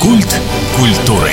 Культ культуры.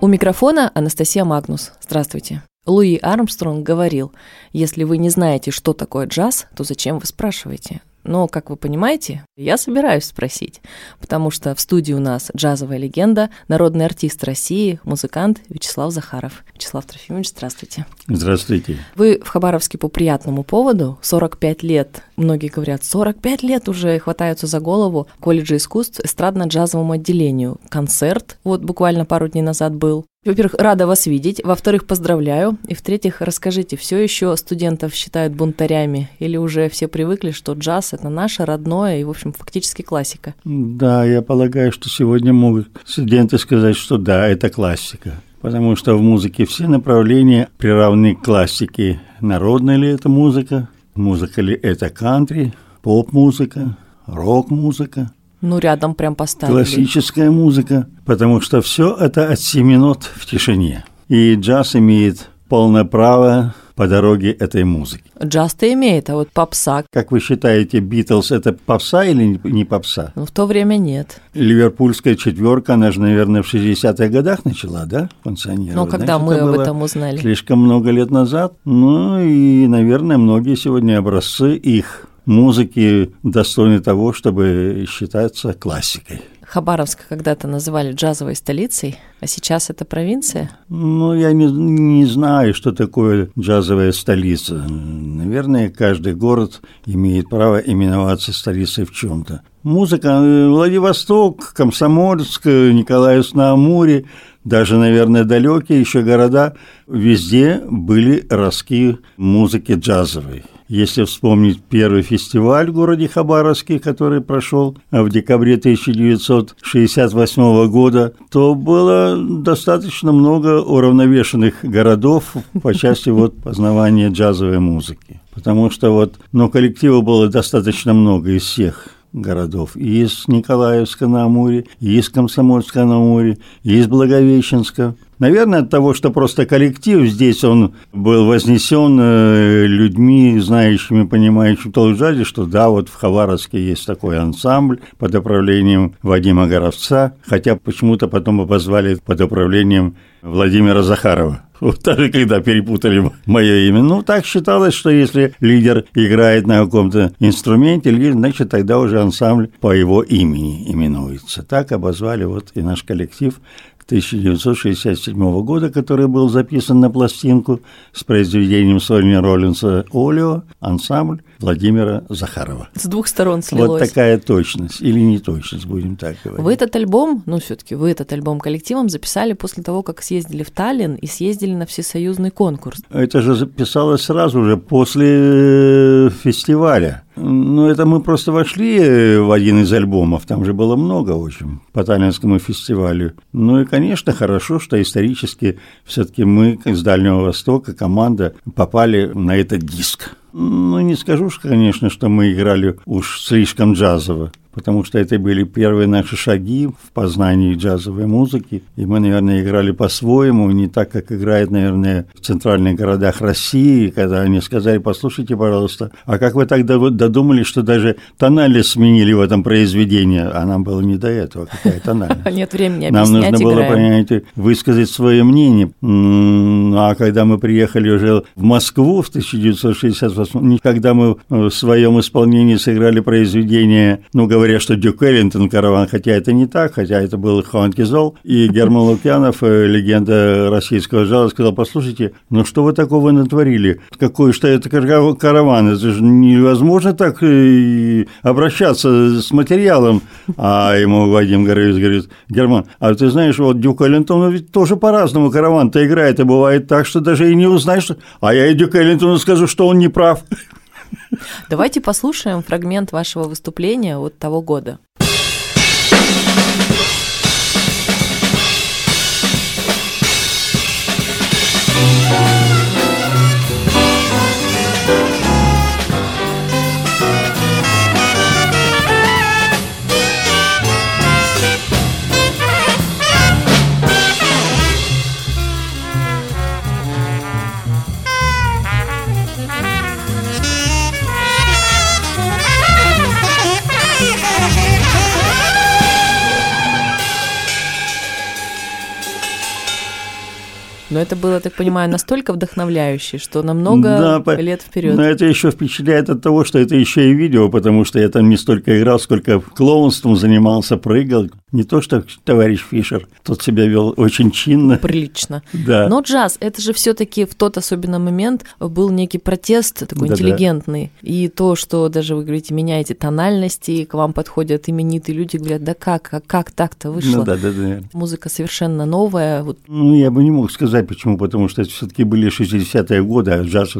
У микрофона Анастасия Магнус. Здравствуйте. Луи Армстронг говорил, если вы не знаете, что такое джаз, то зачем вы спрашиваете? Но, как вы понимаете, я собираюсь спросить, потому что в студии у нас джазовая легенда, народный артист России, музыкант Вячеслав Захаров. Вячеслав Трофимович, здравствуйте. Здравствуйте. Вы в Хабаровске по приятному поводу, 45 лет, многие говорят, 45 лет уже хватаются за голову колледжа искусств эстрадно-джазовому отделению. Концерт вот буквально пару дней назад был. Во-первых, рада вас видеть. Во-вторых, поздравляю. И в-третьих, расскажите, все еще студентов считают бунтарями или уже все привыкли, что джаз это наше родное и, в общем, фактически классика? Да, я полагаю, что сегодня могут студенты сказать, что да, это классика. Потому что в музыке все направления приравнены к классике. Народная ли это музыка? Музыка ли это кантри? Поп-музыка? Рок-музыка? Ну, рядом прям поставили. Классическая музыка, потому что все это от семи нот в тишине. И джаз имеет полное право по дороге этой музыки. Джаз-то имеет, а вот попса... Как вы считаете, Битлз это попса или не попса? Ну, в то время нет. Ливерпульская четверка, она же, наверное, в 60-х годах начала, да, функционировать? Ну, когда Значит, мы об этом узнали? Слишком много лет назад. Ну, и, наверное, многие сегодня образцы их музыки достойны того, чтобы считаться классикой. Хабаровск когда-то называли джазовой столицей, а сейчас это провинция? Ну, я не, не знаю, что такое джазовая столица. Наверное, каждый город имеет право именоваться столицей в чем-то. Музыка, э, Владивосток, Комсомольск, Николаевск-на-Амуре, даже, наверное, далекие еще города, везде были ростки музыки джазовой. Если вспомнить первый фестиваль в городе Хабаровске, который прошел в декабре 1968 года, то было достаточно много уравновешенных городов по части вот познавания джазовой музыки. Потому что вот, но коллектива было достаточно много из всех городов. И из Николаевска на Амуре, и из Комсомольска на Амуре, и из Благовещенска. Наверное, от того, что просто коллектив здесь, он был вознесен э, людьми, знающими, понимающими в джазе, что да, вот в Хабаровске есть такой ансамбль под управлением Вадима Горовца, хотя почему-то потом обозвали под управлением Владимира Захарова. Вот даже когда перепутали мое имя. Ну, так считалось, что если лидер играет на каком-то инструменте, значит, тогда уже ансамбль по его имени именуется. Так обозвали вот и наш коллектив 1967 года, который был записан на пластинку с произведением Сони Роллинса «Олио», ансамбль Владимира Захарова. С двух сторон слилось. Вот такая точность, или неточность, будем так говорить. Вы этот альбом, ну все таки вы этот альбом коллективом записали после того, как съездили в Таллин и съездили на всесоюзный конкурс. Это же записалось сразу же после э, фестиваля. Ну, это мы просто вошли в один из альбомов, там же было много очень по Таллинскому фестивалю. Ну и, конечно, хорошо, что исторически все-таки мы, с Дальнего Востока, команда, попали на этот диск. Ну, не скажу, конечно, что мы играли уж слишком джазово потому что это были первые наши шаги в познании джазовой музыки, и мы, наверное, играли по-своему, не так, как играет, наверное, в центральных городах России, когда они сказали, послушайте, пожалуйста, а как вы тогда додумались, что даже тональность сменили в этом произведении, а нам было не до этого, какая тональность. Нет времени Нам нужно было, понимаете, высказать свое мнение. А когда мы приехали уже в Москву в 1968 когда мы в своем исполнении сыграли произведение, ну, говоря говоря, что Дюк Эллинтон караван, хотя это не так, хотя это был Хуан Кизол. И Герман Лукьянов, э, легенда российского жала, сказал, послушайте, ну что вы такого натворили? Какой что это караван? Это же невозможно так э, обращаться с материалом. А ему Вадим Горовец говорит, Герман, а ты знаешь, вот Дюк Эллинтон ведь тоже по-разному караван-то играет, и бывает так, что даже и не узнаешь, а я и Дюк Эллинтону скажу, что он не прав. Давайте послушаем фрагмент вашего выступления от того года. Но это было, так понимаю, настолько вдохновляюще, что на много да, лет вперед. Но это еще впечатляет от того, что это еще и видео, потому что я там не столько играл, сколько клоунством занимался, прыгал. Не то, что товарищ Фишер, тот себя вел очень чинно. Прилично. Да. Но джаз, это же все-таки в тот особенный момент был некий протест такой да, интеллигентный. Да. И то, что даже вы говорите, меняете тональности, к вам подходят именитые люди, говорят, да как, как, как так-то вышло? Ну, да, да, да. Музыка совершенно новая. Вот. Ну, я бы не мог сказать, почему, потому что это все-таки были 60-е годы, а джаз,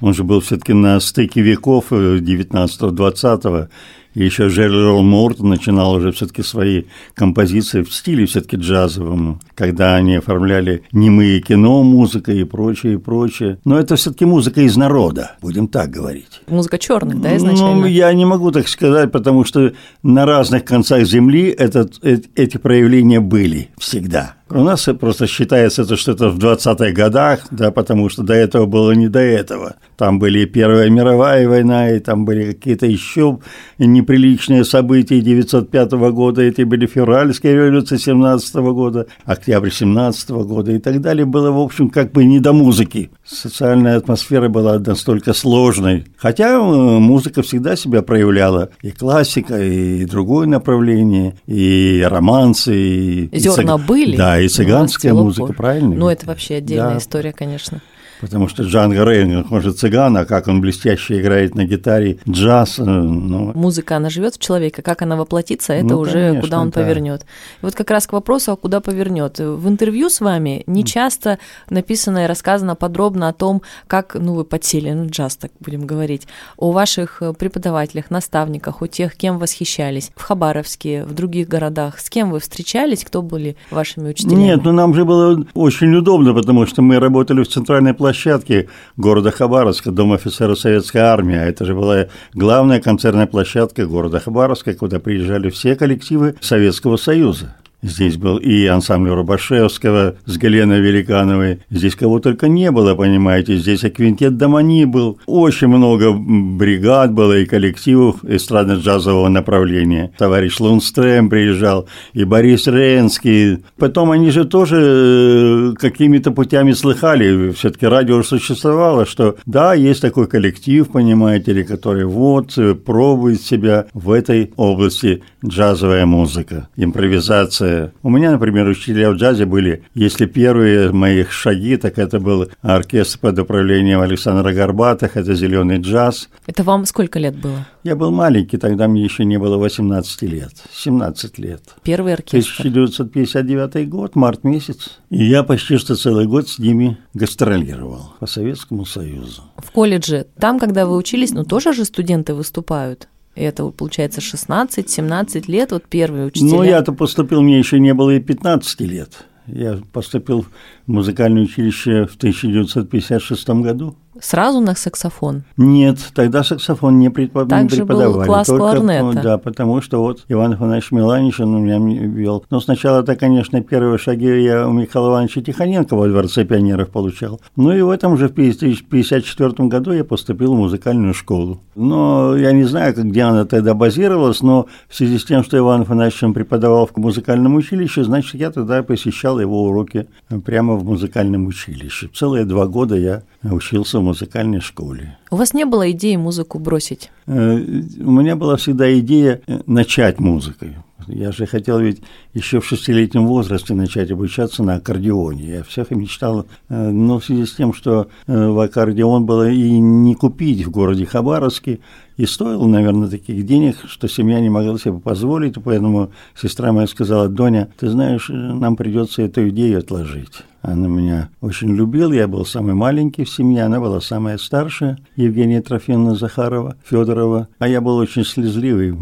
он же был все-таки на стыке веков 19-20 и еще Джеральд Мортон начинал уже все-таки свои композиции в стиле все-таки джазовом, когда они оформляли немые кино, музыка и прочее, и прочее. Но это все-таки музыка из народа, будем так говорить. Музыка черных, да, изначально? Ну, я не могу так сказать, потому что на разных концах земли этот, эти проявления были всегда. У нас просто считается, это, что это в 20-х годах, да, потому что до этого было не до этого. Там были и Первая мировая война, и там были какие-то еще неприличные события 905 года, эти были февральские революции 17 года, октябрь 17 года и так далее. Было, в общем, как бы не до музыки. Социальная атмосфера была настолько сложной. Хотя э, музыка всегда себя проявляла. И классика, и другое направление, и романсы. И Зерна были. Да, и цыганская музыка, правильно? Ну, это вообще отдельная история, конечно. Потому что Джанго Рейнинг, он же цыган, а как он блестяще играет на гитаре джаз. Э, ну... Музыка, она живет в человеке, как она воплотится, это ну, уже конечно, куда он да. повернет. И вот как раз к вопросу, а куда повернет. В интервью с вами не часто написано и рассказано подробно о том, как, ну, вы подсели на джаз, так будем говорить, о ваших преподавателях, наставниках, о тех, кем восхищались в Хабаровске, в других городах, с кем вы встречались, кто были вашими учителями? Нет, ну нам же было очень удобно, потому что мы работали в центральной площади площадке города Хабаровска, Дом офицера Советской Армии. А это же была главная концертная площадка города Хабаровска, куда приезжали все коллективы Советского Союза. Здесь был и ансамбль Рубашевского с Галеной Великановой. Здесь кого только не было, понимаете. Здесь и квинтет Домани был. Очень много бригад было и коллективов эстрадно-джазового направления. Товарищ Лунстрем приезжал, и Борис Ренский. Потом они же тоже э, какими-то путями слыхали. Все-таки радио существовало, что да, есть такой коллектив, понимаете ли, который вот э, пробует себя в этой области джазовая музыка, импровизация у меня, например, учителя в джазе были, если первые моих шаги, так это был оркестр под управлением Александра Горбатых, это «Зеленый джаз». Это вам сколько лет было? Я был маленький, тогда мне еще не было 18 лет, 17 лет. Первый оркестр? 1959 год, март месяц. И я почти что целый год с ними гастролировал по Советскому Союзу. В колледже, там, когда вы учились, ну тоже же студенты выступают? Это, получается, 16-17 лет, вот первые учителя. Ну, я-то поступил, мне еще не было и 15 лет. Я поступил в музыкальное училище в 1956 году. Сразу на саксофон? Нет, тогда саксофон не, препод... Также не преподавали. был класс только, кларнета. Да, потому что вот Иван Иванович Миланич, он у меня вел. Но сначала это, конечно, первые шаги я у Михаила Ивановича Тихоненко во Дворце пионеров получал. Ну и в этом же в 1954 году я поступил в музыкальную школу. Но я не знаю, где она тогда базировалась, но в связи с тем, что Иван Иванович преподавал в музыкальном училище, значит, я тогда посещал его уроки прямо в музыкальном училище. Целые два года я учился в музыкальной школе. У вас не было идеи музыку бросить? Э, у меня была всегда идея э, начать музыкой. Я же хотел ведь еще в шестилетнем возрасте начать обучаться на аккордеоне. Я всех мечтал, э, но в связи с тем, что в аккордеон было и не купить в городе Хабаровске, и стоил, наверное, таких денег, что семья не могла себе позволить, поэтому сестра моя сказала, Доня, ты знаешь, нам придется эту идею отложить. Она меня очень любила, я был самый маленький в семье, она была самая старшая, Евгения Трофимовна Захарова, Федорова, а я был очень слезливый.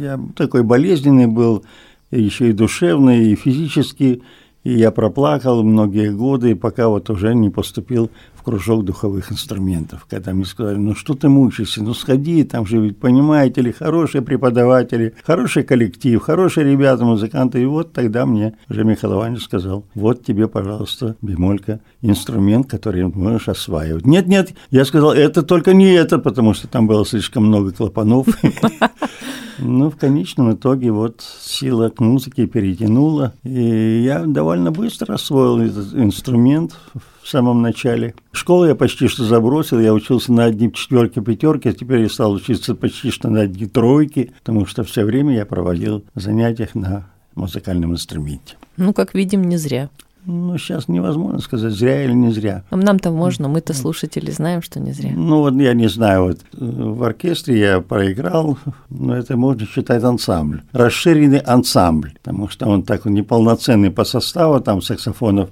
Я такой болезненный был, еще и душевный, и физически, и я проплакал многие годы, пока вот уже не поступил кружок духовых инструментов, когда мне сказали, ну что ты мучаешься, ну сходи, там же ведь понимаете ли, хорошие преподаватели, хороший коллектив, хорошие ребята, музыканты. И вот тогда мне уже Михаил Иванович сказал, вот тебе, пожалуйста, бемолька, инструмент, который можешь осваивать. Нет, нет, я сказал, это только не это, потому что там было слишком много клапанов. Ну, в конечном итоге вот сила к музыке перетянула, и я довольно быстро освоил этот инструмент в самом начале. Школу я почти что забросил, я учился на одни четверки, пятерки, а теперь я стал учиться почти что на одни тройки, потому что все время я проводил занятия на музыкальном инструменте. Ну, как видим, не зря. Ну, сейчас невозможно сказать, зря или не зря. Нам-то можно, мы-то слушатели знаем, что не зря. Ну, вот я не знаю, вот э, в оркестре я проиграл, но это можно считать ансамбль. Расширенный ансамбль, потому что он так неполноценный по составу, там саксофонов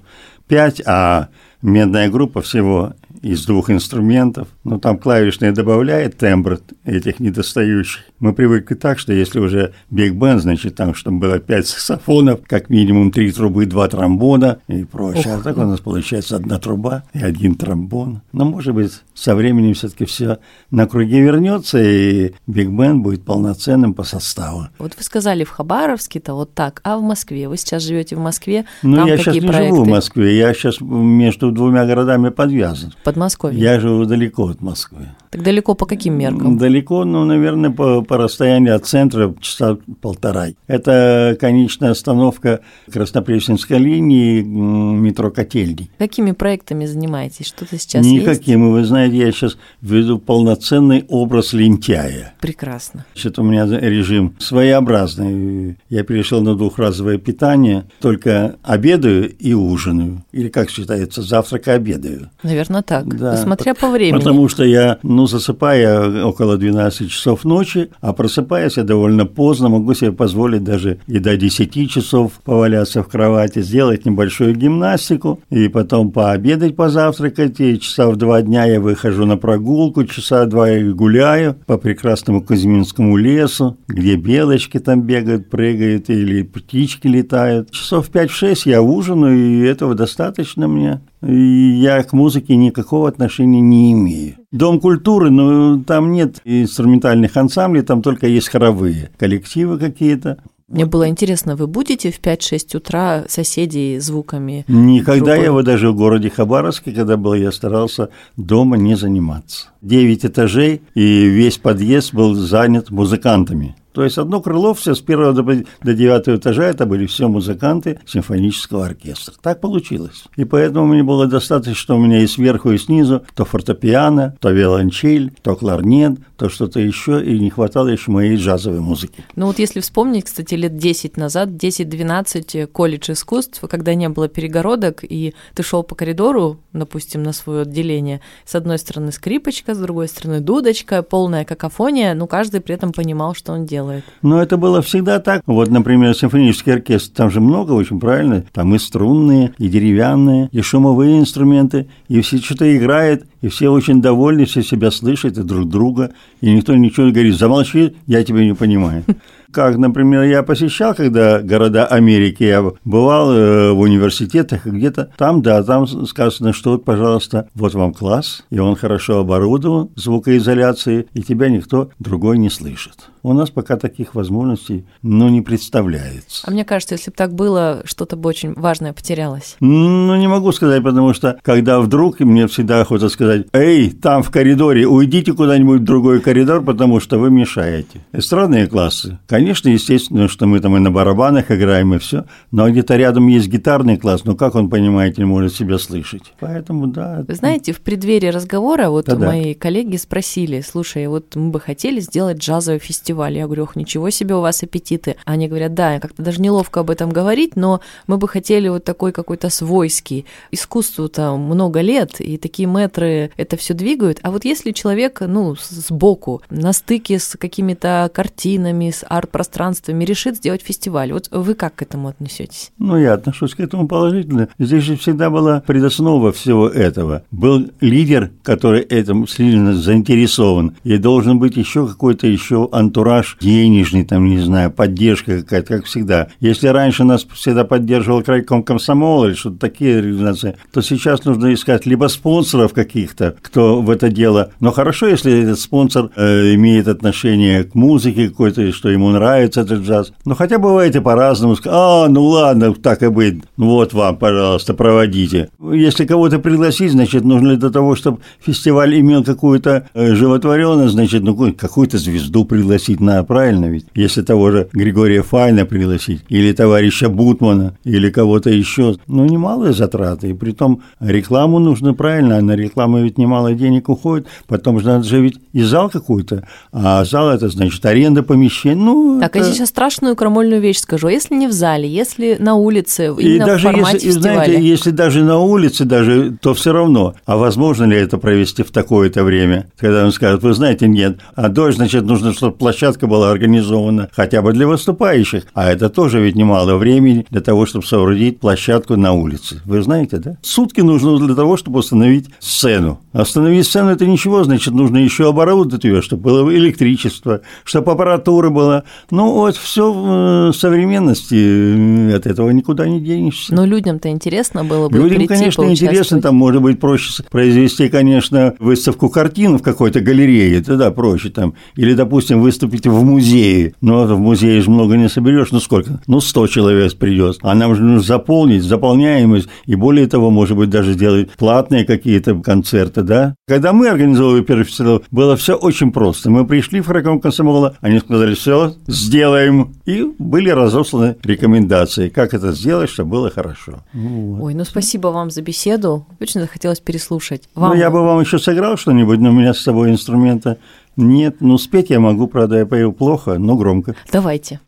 5, а медная группа всего из двух инструментов, но там клавишные добавляет тембр этих недостающих. Мы привыкли так, что если уже биг бен значит там, чтобы было пять саксофонов, как минимум три трубы, два тромбона и прочее. А так у нас получается одна труба и один тромбон. Но, может быть, со временем все-таки все на круге вернется, и биг бен будет полноценным по составу. Вот вы сказали в Хабаровске-то вот так, а в Москве? Вы сейчас живете в Москве? Ну, я сейчас не проекты? живу в Москве, я сейчас между двумя городами подвязан. Подмосковье? Я живу далеко от Москвы. Так далеко по каким меркам? Далеко, ну, наверное, по, по расстоянию от центра часа полтора. Это конечная остановка Краснопресненской линии метро Котельный. Какими проектами занимаетесь? Что-то сейчас Никакими. Есть? Вы знаете, я сейчас веду полноценный образ лентяя. Прекрасно. Значит, у меня режим своеобразный. Я перешел на двухразовое питание, только обедаю и ужинаю. Или, как считается, завтрак и обедаю. Наверное, так. Да. Смотря по времени. Потому что я, ну, засыпаю около 12 часов ночи, а просыпаясь я довольно поздно, могу себе позволить даже и до 10 часов поваляться в кровати, сделать небольшую гимнастику, и потом пообедать, позавтракать, и часа в два дня я выхожу на прогулку, часа два я гуляю по прекрасному Кузьминскому лесу, где белочки там бегают, прыгают, или птички летают. Часов в 5-6 я ужинаю, и этого достаточно мне я к музыке никакого отношения не имею. Дом культуры, но там нет инструментальных ансамблей, там только есть хоровые коллективы какие-то. Мне было интересно, вы будете в 5-6 утра соседей звуками? Никогда другой? я вот даже в городе Хабаровске, когда был, я старался дома не заниматься. Девять этажей, и весь подъезд был занят музыкантами. То есть одно крыло все с первого до, девятого этажа это были все музыканты симфонического оркестра. Так получилось. И поэтому мне было достаточно, что у меня и сверху, и снизу то фортепиано, то виолончель, то кларнет, то что-то еще, и не хватало еще моей джазовой музыки. Ну вот если вспомнить, кстати, лет 10 назад, 10-12 колледж искусств, когда не было перегородок, и ты шел по коридору, допустим, на свое отделение, с одной стороны скрипочка, с другой стороны дудочка, полная какофония, но каждый при этом понимал, что он делает делает. Но это было всегда так. Вот, например, симфонический оркестр, там же много очень, правильно? Там и струнные, и деревянные, и шумовые инструменты, и все что-то играют, и все очень довольны, все себя слышат и друг друга, и никто ничего не говорит, замолчи, я тебя не понимаю. Как, например, я посещал, когда города Америки, я бывал э, в университетах где-то, там, да, там сказано, что вот, пожалуйста, вот вам класс, и он хорошо оборудован звукоизоляцией, и тебя никто другой не слышит. У нас пока таких возможностей, ну, не представляется. А мне кажется, если бы так было, что-то бы очень важное потерялось. Ну, не могу сказать, потому что, когда вдруг, мне всегда охота сказать, эй, там в коридоре, уйдите куда-нибудь в другой коридор, потому что вы мешаете. Эстрадные классы, конечно, естественно, что мы там и на барабанах играем, и все, но где-то рядом есть гитарный класс, но как он, понимаете, может себя слышать? Поэтому, да. Вы знаете, в преддверии разговора вот да -да. мои коллеги спросили, слушай, вот мы бы хотели сделать джазовый фестиваль. Я говорю, ох, ничего себе у вас аппетиты. Они говорят, да, как-то даже неловко об этом говорить, но мы бы хотели вот такой какой-то свойский. Искусству-то много лет, и такие метры это все двигают. А вот если человек, ну, сбоку, на стыке с какими-то картинами, с арт пространствами решит сделать фестиваль. Вот вы как к этому отнесетесь? Ну, я отношусь к этому положительно. Здесь же всегда была предоснова всего этого. Был лидер, который этим сильно заинтересован, и должен быть еще какой-то еще антураж денежный, там, не знаю, поддержка какая-то, как всегда. Если раньше нас всегда поддерживал крайком комсомола или что-то такие организации, то сейчас нужно искать либо спонсоров каких-то, кто в это дело. Но хорошо, если этот спонсор э, имеет отношение к музыке какой-то, что ему нравится этот джаз. Но хотя бывает и по-разному. А, ну ладно, так и быть. Ну вот вам, пожалуйста, проводите. Если кого-то пригласить, значит, нужно для того, чтобы фестиваль имел какую-то э, животворенность, значит, ну какую-то звезду пригласить на, правильно ведь? Если того же Григория Файна пригласить, или товарища Бутмана, или кого-то еще, ну немалые затраты. И при том рекламу нужно правильно, а на рекламу ведь немало денег уходит. Потом же надо же ведь и зал какой-то, а зал это значит аренда помещений. Ну, так, это... я сейчас страшную крамольную вещь скажу. Если не в зале, если на улице, и даже в формате если, фестиваля? знаете, если даже на улице, даже, то все равно. А возможно ли это провести в такое-то время? Когда он скажет, вы знаете, нет. А дождь, значит, нужно, чтобы площадка была организована хотя бы для выступающих. А это тоже ведь немало времени для того, чтобы соорудить площадку на улице. Вы знаете, да? Сутки нужно для того, чтобы установить сцену. Остановить сцену – это ничего, значит, нужно еще оборудовать ее, чтобы было электричество, чтобы аппаратура была. Ну, вот все в э, современности, от этого никуда не денешься. Но людям-то интересно было бы Людям, прийти, конечно, интересно, там может быть проще произвести, конечно, выставку картин в какой-то галерее, это да, проще там. Или, допустим, выступить в музее. Но в музее же много не соберешь, ну сколько? Ну, 100 человек придет. А нам же нужно заполнить, заполняемость, и более того, может быть, даже делать платные какие-то концерты, да? Когда мы организовывали первый фестиваль, было все очень просто. Мы пришли в Раком комсомола, они сказали, все, сделаем. И были разосланы рекомендации, как это сделать, чтобы было хорошо. Вот. Ой, ну спасибо вам за беседу. Очень захотелось переслушать. Вам... Ну, я бы вам еще сыграл что-нибудь, но у меня с собой инструмента нет. Ну, спеть я могу, правда, я пою плохо, но громко. Давайте.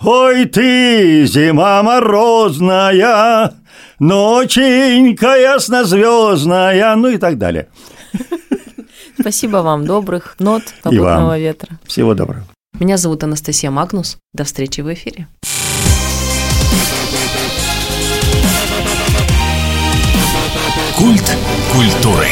Ой ты, зима морозная, ноченька яснозвездная, ну и так далее. Спасибо вам, добрых нот, попутного ветра. Всего доброго. Меня зовут Анастасия Магнус. До встречи в эфире. Культ культуры.